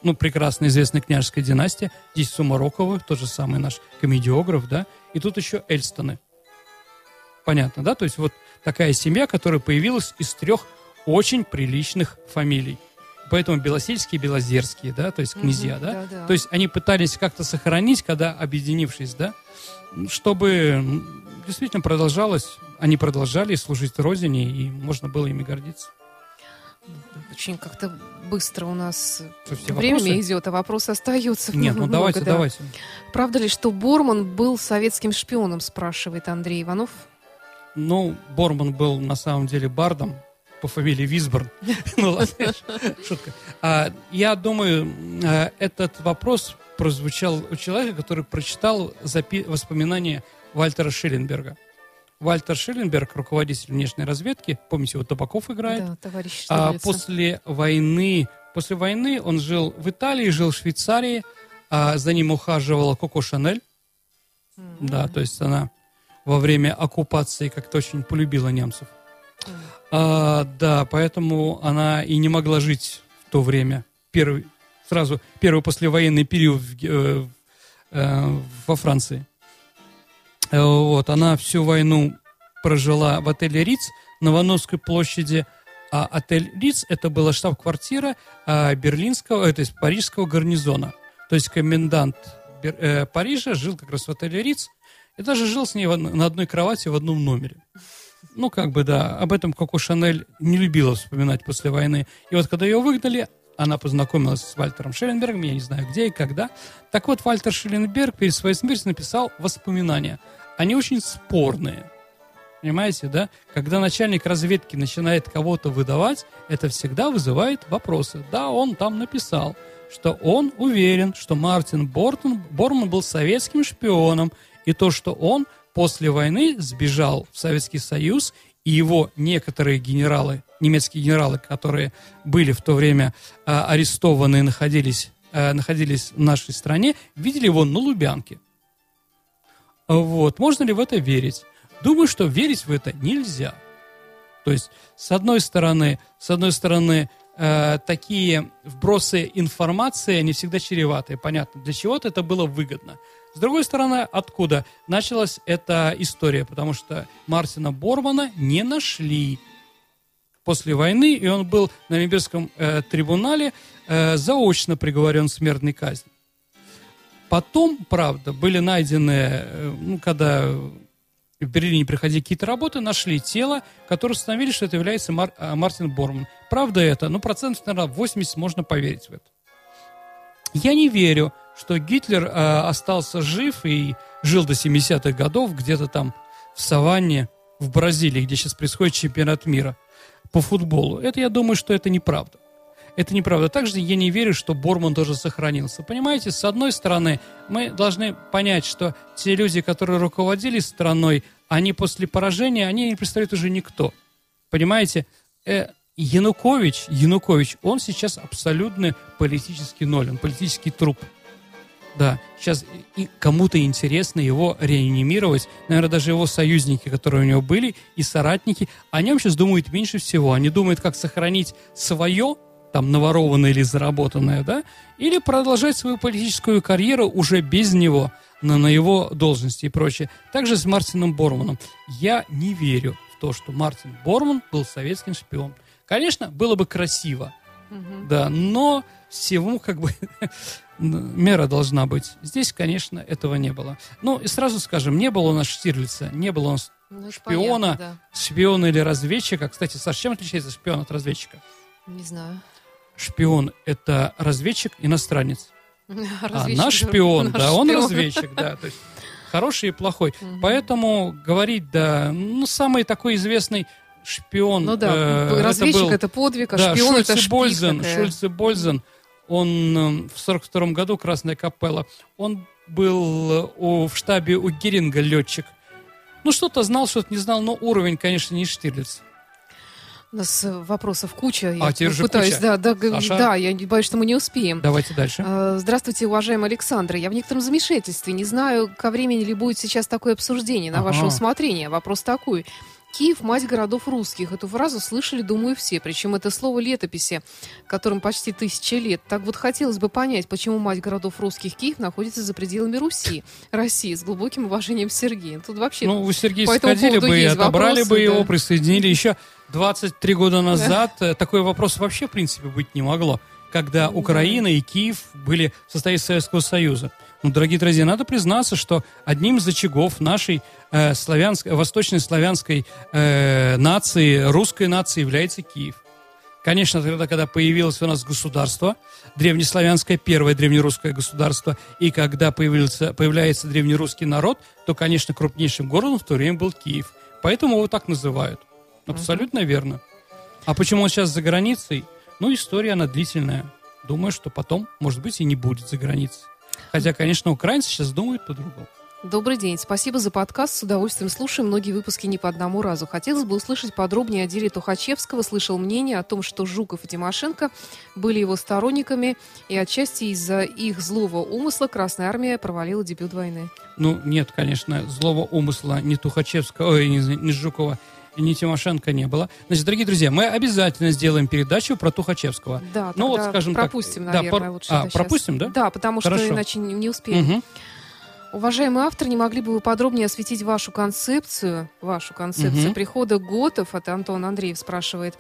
ну, прекрасно известная княжеская династия, здесь Сумароковы, тот же самый наш комедиограф, да, и тут еще Эльстоны. Понятно, да? То есть вот такая семья, которая появилась из трех очень приличных фамилий. Поэтому Белосельские Белозерские, да, то есть князья, угу, да? Да, да? То есть они пытались как-то сохранить, когда объединившись, да, чтобы действительно продолжалось, они продолжали служить Родине, и можно было ими гордиться. Очень как-то быстро у нас время вопросы? идет, а вопрос остается. Нет, ну много, давайте, да. давайте. Правда ли, что Борман был советским шпионом, спрашивает Андрей Иванов? Ну, Борман был на самом деле бардом по фамилии Висборн. Ну ладно, шутка. А, я думаю, э, этот вопрос прозвучал у человека, который прочитал воспоминания Вальтера Шилленберга. Вальтер Шилленберг, руководитель внешней разведки, помните, вот Табаков играет. Да, товарищ а, после войны, после войны он жил в Италии, жил в Швейцарии, а за ним ухаживала Коко Шанель. Mm-hmm. Да, то есть она во время оккупации как-то очень полюбила немцев. А, да, поэтому она и не могла жить в то время. Первый, сразу первый послевоенный период в, э, э, во Франции. Э, вот, она всю войну прожила в отеле Риц на Вановской площади, а отель Риц это была штаб-квартира э, берлинского, э, то есть парижского гарнизона. То есть комендант Бер, э, Парижа жил как раз в отеле Риц и даже жил с ней в, на одной кровати в одном номере. Ну, как бы, да, об этом Коко Шанель не любила вспоминать после войны. И вот когда ее выгнали, она познакомилась с Вальтером Шелленбергом, я не знаю где и когда. Так вот, Вальтер Шелленберг перед своей смертью написал воспоминания. Они очень спорные. Понимаете, да? Когда начальник разведки начинает кого-то выдавать, это всегда вызывает вопросы. Да, он там написал, что он уверен, что Мартин Бортон, Борман был советским шпионом, и то, что он после войны сбежал в Советский Союз и его некоторые генералы, немецкие генералы, которые были в то время э, арестованы и находились, э, находились в нашей стране, видели его на Лубянке. Вот. Можно ли в это верить? Думаю, что верить в это нельзя. То есть, с одной стороны, с одной стороны, э, такие вбросы информации, они всегда чреватые. Понятно, для чего-то это было выгодно. С другой стороны, откуда началась эта история? Потому что Мартина Бормана не нашли после войны, и он был на Нюрнбергском э, трибунале э, заочно приговорен к смертной казни. Потом, правда, были найдены, э, ну, когда в Берлине приходили какие-то работы, нашли тело, которое установили, что это является Мар- э, Мартин Борман. Правда это? Ну, процентов, наверное, 80 можно поверить в это. Я не верю, что Гитлер э, остался жив и жил до 70-х годов где-то там в саванне в Бразилии, где сейчас происходит чемпионат мира. по футболу. Это я думаю, что это неправда. Это неправда. Также я не верю, что Борман тоже сохранился. Понимаете, с одной стороны, мы должны понять, что те люди, которые руководили страной, они после поражения, они не представляют уже никто. Понимаете, э, Янукович, Янукович, он сейчас абсолютно политический ноль, он политический труп. Да, сейчас и кому-то интересно его реанимировать. Наверное, даже его союзники, которые у него были, и соратники, о нем сейчас думают меньше всего. Они думают, как сохранить свое, там, наворованное или заработанное, да, или продолжать свою политическую карьеру уже без него, но на его должности и прочее. Также с Мартином Борманом. Я не верю в то, что Мартин Борман был советским шпионом. Конечно, было бы красиво, угу. да, но всему как бы мера должна быть. Здесь, конечно, этого не было. Ну, и сразу скажем, не было у нас Штирлица, не было у нас ну, шпиона, понятно, да. шпиона или разведчика. Кстати, Саш, чем отличается шпион от разведчика? Не знаю. Шпион – это разведчик, иностранец. А наш шпион, да, он разведчик, да. То есть хороший и плохой. Поэтому говорить, да, ну, самый такой известный шпион. Ну да, э, разведчик это, подвиг, а шпион это Бользен, Шульце Бользен, он э, в сорок втором году, Красная Капелла, он был э, у, в штабе у Геринга летчик. Ну, что-то знал, что-то не знал, но уровень, конечно, не Штирлиц. У нас э, вопросов куча. А, я пытаюсь, куча. Да, да, Саша? да, я боюсь, что мы не успеем. Давайте дальше. Здравствуйте, уважаемый Александр. Я в некотором замешательстве. Не знаю, ко времени ли будет сейчас такое обсуждение на ага. ваше усмотрение. Вопрос такой. Киев – мать городов русских. Эту фразу слышали, думаю, все. Причем это слово летописи, которым почти тысяча лет. Так вот, хотелось бы понять, почему мать городов русских Киев находится за пределами Руси, России, с глубоким уважением Сергея. Тут вообще... Ну, вы, Сергей, сходили бы и отобрали вопросы, бы его, да. присоединили. Еще 23 года назад да. такой вопрос вообще, в принципе, быть не могло, когда Украина и Киев были в составе Советского Союза. Ну, дорогие друзья, надо признаться, что одним из очагов нашей э, славянской, восточной славянской э, нации, русской нации является Киев. Конечно, тогда, когда появилось у нас государство, древнеславянское, первое древнерусское государство, и когда появился, появляется древнерусский народ, то, конечно, крупнейшим городом в то время был Киев. Поэтому его так называют. Абсолютно верно. А почему он сейчас за границей? Ну, история, она длительная. Думаю, что потом, может быть, и не будет за границей. Хотя, конечно, украинцы сейчас думают по-другому. Добрый день. Спасибо за подкаст. С удовольствием слушаем многие выпуски не по одному разу. Хотелось бы услышать подробнее о деле Тухачевского. Слышал мнение о том, что Жуков и Тимошенко были его сторонниками, и отчасти из-за их злого умысла Красная Армия провалила дебют войны. Ну, нет, конечно, злого умысла ни Тухачевского, ой, не, не Жукова, ни Тимошенко не было. Значит, дорогие друзья, мы обязательно сделаем передачу про Тухачевского. Да, ну вот, скажем пропустим, так. наверное, да, лучше. А, пропустим, да? Да, потому Хорошо. что иначе не, не успеем. Угу. Уважаемый автор, не могли бы вы подробнее осветить вашу концепцию, вашу концепцию угу. прихода готов, это Антон Андреев спрашивает,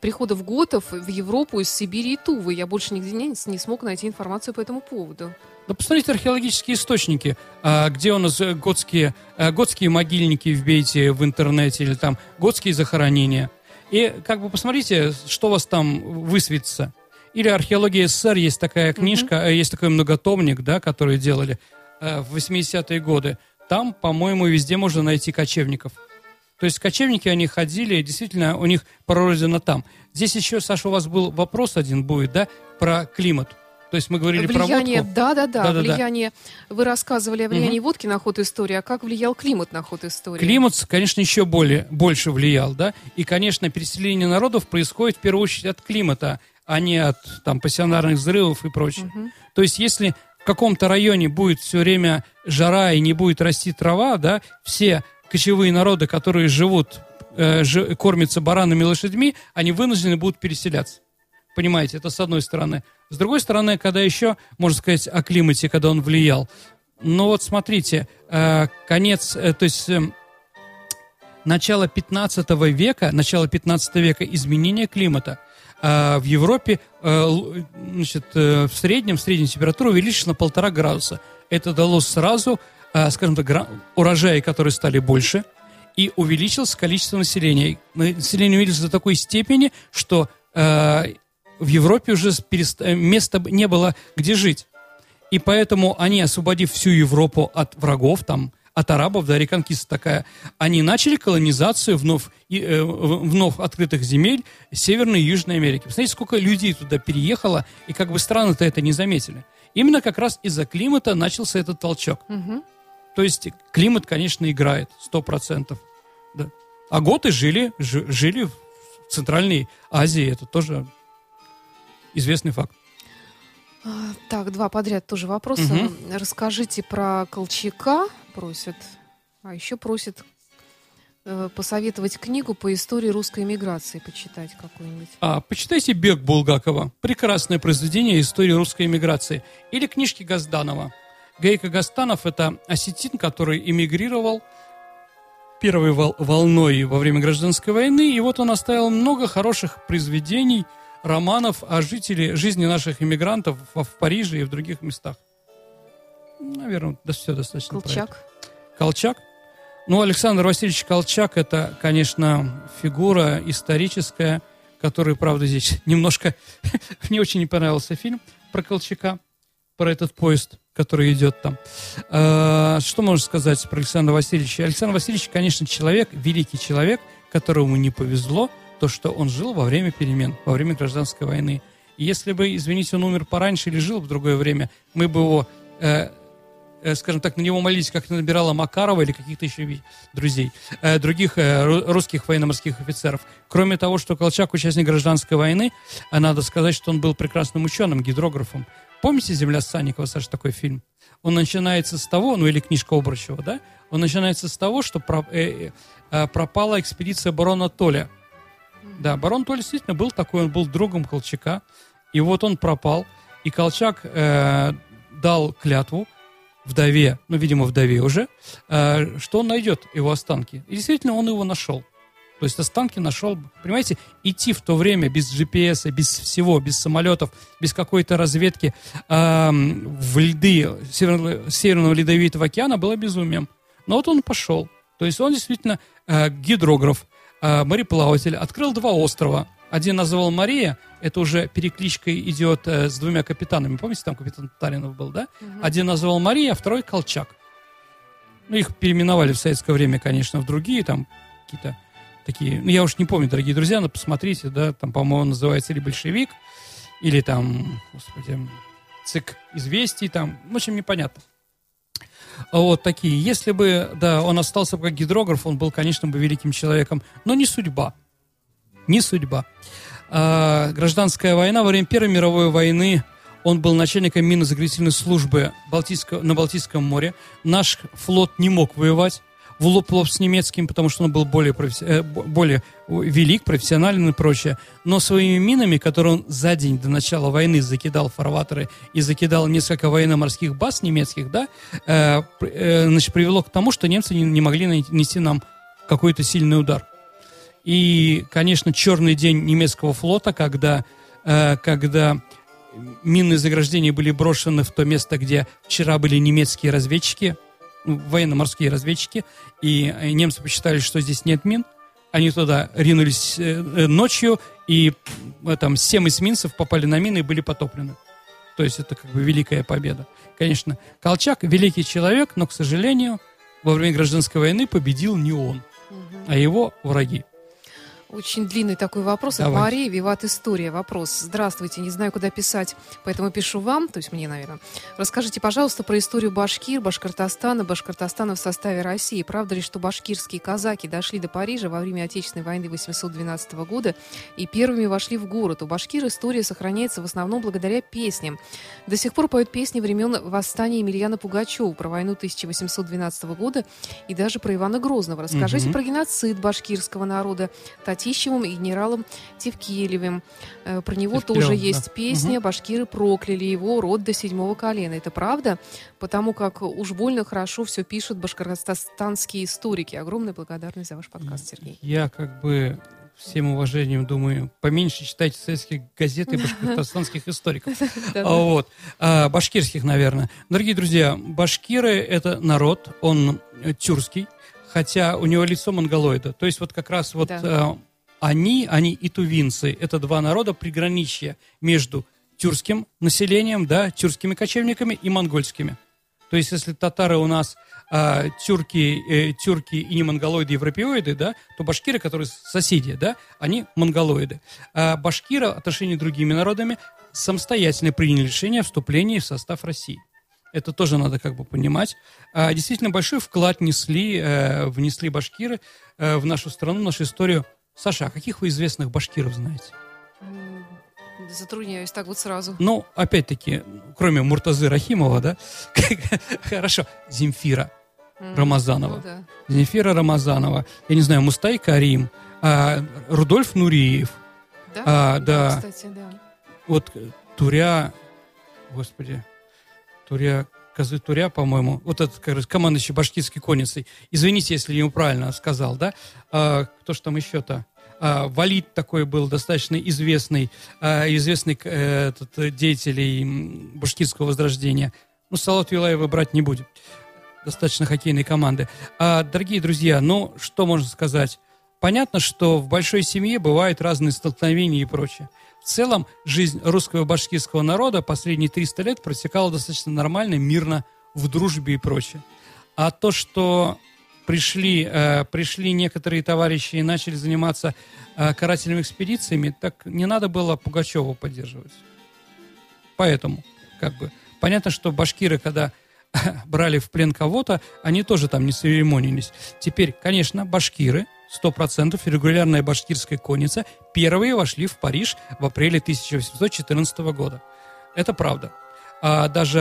прихода в готов в Европу из Сибири и Тувы. Я больше нигде не, не смог найти информацию по этому поводу. Да посмотрите археологические источники, а, где у нас э, готские, э, готские могильники вбейте в интернете или там готские захоронения. И как бы посмотрите, что у вас там высветится. Или археология СССР, есть такая книжка, mm-hmm. есть такой многотомник, да, который делали в 80-е годы. Там, по-моему, везде можно найти кочевников. То есть кочевники, они ходили, действительно, у них прародина там. Здесь еще, Саша, у вас был вопрос один будет, да, про климат. То есть мы говорили влияние, про водку. Да, да, да. влияние. Вы рассказывали о влиянии угу. водки на ход истории, а как влиял климат на ход истории? Климат, конечно, еще более, больше влиял, да. И, конечно, переселение народов происходит в первую очередь от климата, а не от там пассионарных взрывов и прочее. Угу. То есть, если в каком-то районе будет все время жара и не будет расти трава, да, все кочевые народы, которые живут, э, ж, кормятся баранами и лошадьми, они вынуждены будут переселяться. Понимаете, это с одной стороны. С другой стороны, когда еще, можно сказать, о климате, когда он влиял. Ну вот смотрите, э, конец, э, то есть э, начало 15 века, начало 15 века изменения климата э, в Европе значит, в среднем, в среднем температура увеличилась на полтора градуса. Это дало сразу, скажем так, урожаи, которые стали больше, и увеличилось количество населения. Население увеличилось до такой степени, что в Европе уже перест... Э, места не было, где жить. И поэтому они, освободив всю Европу от врагов, там, от арабов до реконкиста такая. Они начали колонизацию вновь, э, вновь открытых земель Северной и Южной Америки. Посмотрите, сколько людей туда переехало, и как бы страны-то это не заметили. Именно как раз из-за климата начался этот толчок. Угу. То есть климат, конечно, играет, сто процентов. Да. А готы жили, жили в Центральной Азии, это тоже известный факт. А, так, два подряд тоже вопроса. Угу. Расскажите про Колчака, просят. А еще просят э, посоветовать книгу по истории русской эмиграции, почитать какую-нибудь. А, почитайте «Бег Булгакова». Прекрасное произведение истории русской эмиграции. Или книжки Газданова. Гейка Гастанов – это осетин, который эмигрировал первой вол- волной во время гражданской войны. И вот он оставил много хороших произведений – романов о жителе, жизни наших иммигрантов в, в Париже и в других местах. Наверное, да, все достаточно. Колчак. Колчак. Ну, Александр Васильевич Колчак – это, конечно, фигура историческая, которая, правда, здесь немножко... Мне очень не понравился фильм про Колчака, про этот поезд, который идет там. А, что можно сказать про Александра Васильевича? Александр Васильевич, конечно, человек, великий человек, которому не повезло – то, что он жил во время перемен, во время гражданской войны. И если бы, извините, он умер пораньше или жил в другое время, мы бы его, э, э, скажем так, на него молились, как набирала Макарова или каких-то еще друзей, э, других э, русских военно-морских офицеров. Кроме того, что Колчак участник гражданской войны, э, надо сказать, что он был прекрасным ученым, гидрографом. Помните «Земля Санникова», Саша, такой фильм? Он начинается с того, ну или книжка Обручева, да? Он начинается с того, что про, э, э, пропала экспедиция барона Толя – да, барон Толь действительно был такой, он был другом Колчака. И вот он пропал, и Колчак э, дал клятву вдове, ну, видимо, вдове уже, э, что он найдет его останки. И действительно, он его нашел. То есть останки нашел, понимаете, идти в то время без GPS, без всего, без самолетов, без какой-то разведки э, в льды Северного, Северного Ледовитого океана было безумием. Но вот он пошел. То есть он действительно э, гидрограф, Э, мореплаватель, открыл два острова. Один назвал Мария, это уже перекличка идет э, с двумя капитанами. Помните, там капитан Талинов был, да? Угу. Один назвал Мария, а второй Колчак. Ну, их переименовали в советское время, конечно, в другие, там, какие-то такие... Ну, я уж не помню, дорогие друзья, но посмотрите, да, там, по-моему, называется или большевик, или там, господи, ЦИК известий, там, в общем, непонятно. Вот такие. Если бы, да, он остался как гидрограф, он был, конечно, бы великим человеком. Но не судьба. Не судьба. А, гражданская война. Во время Первой мировой войны он был начальником минно-заградительной службы Балтийского, на Балтийском море. Наш флот не мог воевать в лоб лоб с немецким, потому что он был более, професси... Э, более велик, профессионален и прочее. Но своими минами, которые он за день до начала войны закидал фарватеры и закидал несколько военно-морских баз немецких, да, э, э, значит, привело к тому, что немцы не, не могли нанести нам какой-то сильный удар. И, конечно, черный день немецкого флота, когда, э, когда минные заграждения были брошены в то место, где вчера были немецкие разведчики, военно-морские разведчики, и э, немцы посчитали, что здесь нет мин. Они туда ринулись э, э, ночью, и там семь эсминцев попали на мины и были потоплены. То есть это как бы великая победа. Конечно, Колчак великий человек, но, к сожалению, во время гражданской войны победил не он, а его враги. Очень длинный такой вопрос Давай. от Марии. Виват История. Вопрос. Здравствуйте. Не знаю, куда писать, поэтому пишу вам, то есть мне, наверное. Расскажите, пожалуйста, про историю Башкир, Башкортостана, Башкортостана в составе России. Правда ли, что башкирские казаки дошли до Парижа во время Отечественной войны 812 года и первыми вошли в город? У башкир история сохраняется в основном благодаря песням. До сих пор поют песни времен восстания Емельяна Пугачева про войну 1812 года и даже про Ивана Грозного. Расскажите угу. про геноцид башкирского народа, Татьяна Татищевым и генералом Тевкелевым. Э, про него Тевкелев, тоже есть да. песня угу. «Башкиры прокляли его род до седьмого колена». Это правда? Потому как уж больно хорошо все пишут башкортостанские историки. Огромная благодарность за ваш подкаст, Сергей. Я как бы всем уважением, думаю, поменьше читайте советских газет и башкортостанских историков. Вот. А, башкирских, наверное. Дорогие друзья, башкиры – это народ, он тюркский, хотя у него лицо монголоида. То есть вот как раз вот э, они, они и тувинцы, это два народа приграничья между тюркским населением, да, тюркскими кочевниками и монгольскими. То есть если татары у нас а, тюрки, э, тюрки и не монголоиды, европеоиды, да, то башкиры, которые соседи, да, они монголоиды. А башкиры в отношении другими народами самостоятельно приняли решение о вступлении в состав России. Это тоже надо как бы понимать. А, действительно большой вклад несли, э, внесли башкиры э, в нашу страну, в нашу историю. Саша, а каких вы известных башкиров знаете? Затрудняюсь так вот сразу. Ну, опять-таки, кроме Муртазы Рахимова, да? Хорошо, Земфира Рамазанова. Ну, да. Земфира Рамазанова. Я не знаю, Мустай Карим. А, Рудольф Нуриев. Да? А, да. да. Кстати, да. Вот Туря, господи, Туря, Козы по-моему, вот этот, как раз, командующий башкирской конницей. Извините, если я правильно сказал, да? А, кто ж там еще-то? А, Валид такой был достаточно известный, а, известный э, этот, деятелей башкирского возрождения. Ну, Салат Вилаева брать не будем. Достаточно хоккейной команды. А, дорогие друзья, ну, что можно сказать? Понятно, что в большой семье бывают разные столкновения и прочее. В целом, жизнь русского башкирского народа последние 300 лет протекала достаточно нормально, мирно, в дружбе и прочее. А то, что пришли, э, пришли некоторые товарищи и начали заниматься э, карательными экспедициями, так не надо было Пугачева поддерживать. Поэтому, как бы, понятно, что башкиры, когда брали в плен кого-то, они тоже там не церемонились. Теперь, конечно, башкиры, 100% регулярная башкирская конница, первые вошли в Париж в апреле 1814 года. Это правда. А даже,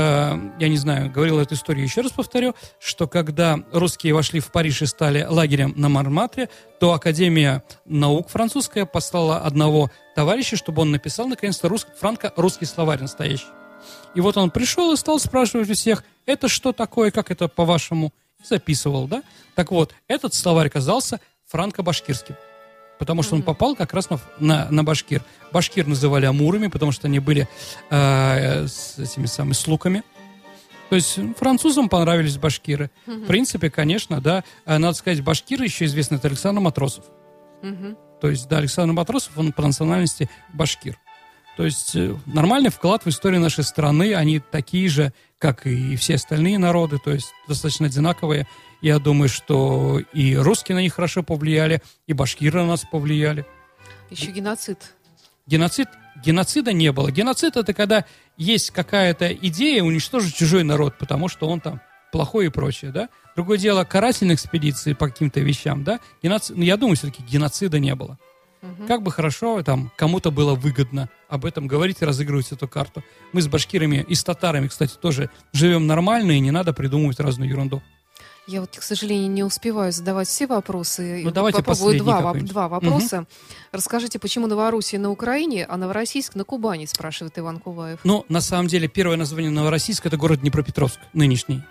я не знаю, говорил эту историю, еще раз повторю, что когда русские вошли в Париж и стали лагерем на Марматре, то Академия наук французская послала одного товарища, чтобы он написал, наконец-то, рус... франко-русский словарь настоящий. И вот он пришел и стал спрашивать у всех, это что такое, как это по-вашему? И записывал, да? Так вот, этот словарь оказался франко-башкирским потому что он попал как раз на, на, на башкир. Башкир называли амурами, потому что они были э, с этими самыми с луками. То есть французам понравились башкиры. В принципе, конечно, да, э, надо сказать, башкиры еще известны, это Александр Матросов. То есть, да, Александр Матросов, он по национальности башкир. То есть э, нормальный вклад в историю нашей страны, они такие же, как и все остальные народы, то есть достаточно одинаковые. Я думаю, что и русские на них хорошо повлияли, и башкиры на нас повлияли. Еще геноцид. Геноцид? Геноцида не было. Геноцид это когда есть какая-то идея уничтожить чужой народ, потому что он там плохой и прочее, да? Другое дело, карательные экспедиции по каким-то вещам, да? Геноцид, ну, я думаю, все-таки геноцида не было. Угу. Как бы хорошо там кому-то было выгодно об этом говорить и разыгрывать эту карту. Мы с башкирами и с татарами, кстати, тоже живем нормально, и не надо придумывать разную ерунду. Я вот, к сожалению, не успеваю задавать все вопросы. Ну, давайте Попробую два, два вопроса. Угу. Расскажите, почему Новороссия на Украине, а Новороссийск на Кубани, спрашивает Иван Куваев. Ну, на самом деле, первое название Новороссийск – это город Днепропетровск, нынешний.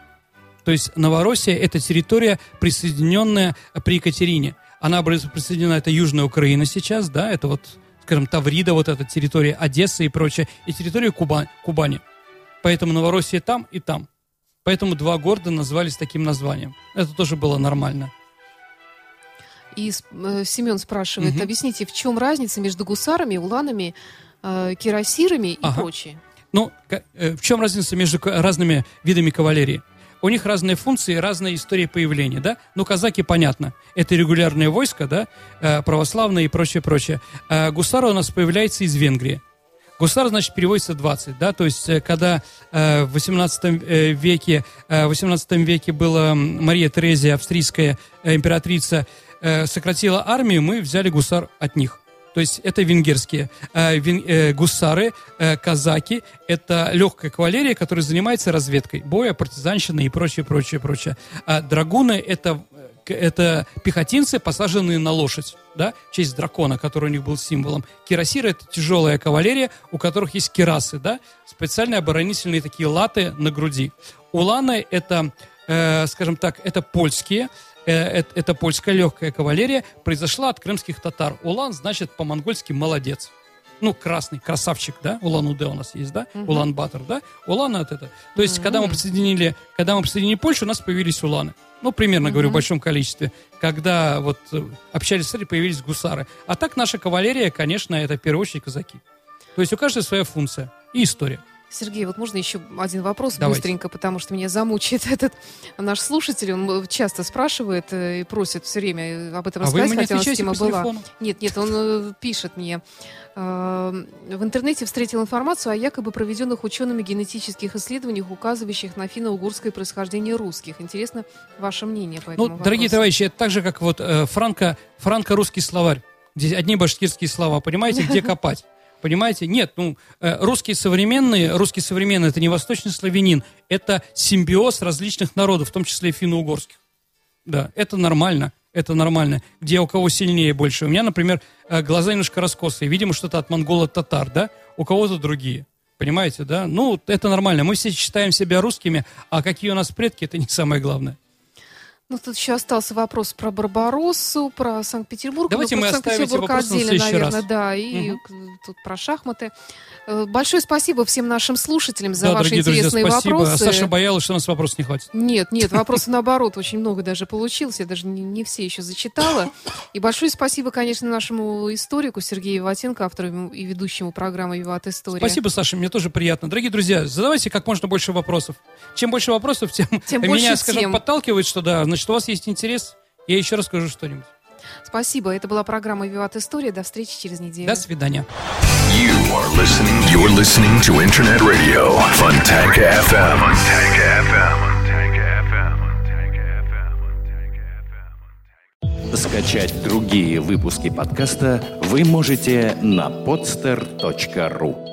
То есть Новороссия – это территория, присоединенная при Екатерине. Она присоединена, это Южная Украина сейчас, да, это вот, скажем, Таврида, вот эта территория Одессы и прочее, и территория Куба, Кубани. Поэтому Новороссия там и там. Поэтому два города назвались таким названием. Это тоже было нормально. И э, Семен спрашивает, угу. объясните, в чем разница между гусарами, уланами, э, кирасирами и ага. прочее? Ну, э, в чем разница между разными видами кавалерии? У них разные функции, разные истории появления, да? Ну, казаки, понятно, это регулярное войско, да, э, православное и прочее, прочее. А гусар у нас появляется из Венгрии. Гусар, значит, переводится 20, да, то есть, э, когда э, в 18 веке, в 18 веке была Мария Терезия, австрийская императрица, сократила армию, мы взяли гусар от них. То есть это венгерские э, вен, э, гусары, э, казаки. Это легкая кавалерия, которая занимается разведкой боя, партизанщиной и прочее, прочее, прочее. А драгуны это это пехотинцы, посаженные на лошадь, да, в честь дракона, который у них был символом. Кирасиры — это тяжелая кавалерия, у которых есть кирасы, да, специальные оборонительные такие латы на груди. Уланы — это, э, скажем так, это польские, э, это польская легкая кавалерия, произошла от крымских татар. Улан значит по-монгольски «молодец». Ну, красный, красавчик, да? Улан-Удэ у нас есть, да? Угу. Улан-Батор, да? Улан это. То есть, угу. когда мы присоединили, когда мы присоединили Польшу, у нас появились уланы. Ну, примерно, угу. говорю, в большом количестве. Когда вот э, общались с появились гусары. А так наша кавалерия, конечно, это в первую очередь казаки. То есть у каждой своя функция и история. Сергей, вот можно еще один вопрос Давайте. быстренько, потому что меня замучает этот наш слушатель. Он часто спрашивает э, и просит все время об этом а рассказать, хотя у нас тема была. Нет, нет, он э, пишет мне. Э, в интернете встретил информацию о якобы проведенных учеными генетических исследованиях, указывающих на финно-угорское происхождение русских. Интересно ваше мнение по этому Ну, вопросу. дорогие товарищи, это так же, как вот франко, франко-русский словарь. Здесь одни башкирские слова, понимаете, где копать? Понимаете? Нет, ну, э, русские современные, русский современный это не восточный славянин, это симбиоз различных народов, в том числе финно-угорских. Да, это нормально, это нормально. Где у кого сильнее больше. У меня, например, э, глаза немножко раскосые, видимо, что-то от монгола-татар, да? У кого-то другие. Понимаете, да? Ну, это нормально. Мы все считаем себя русскими, а какие у нас предки, это не самое главное. Ну, тут еще остался вопрос про Барбароссу, про Санкт-Петербург. Давайте ну, мы оставим эти вопросы отдельно, наверное, раз. да, и угу. тут про шахматы. Э, большое спасибо всем нашим слушателям за да, ваши интересные друзья, спасибо. вопросы. А Саша боялась, что у нас вопросов не хватит. Нет, нет, вопросы наоборот очень много даже получилось. Я даже не, не все еще зачитала. И большое спасибо, конечно, нашему историку Сергею Ватенко, автору и ведущему программы «Виват История». Спасибо, Саша, мне тоже приятно. Дорогие друзья, задавайте как можно больше вопросов. Чем больше вопросов, тем, тем меня, скажем, подталкивает, что да, значит, у вас есть интерес, я еще расскажу что-нибудь. Спасибо. Это была программа «Виват История». До встречи через неделю. До свидания. You are listening, you're listening to Internet Radio, Fontanka FM. Fontanka FM. Скачать другие выпуски подкаста вы можете на podster.ru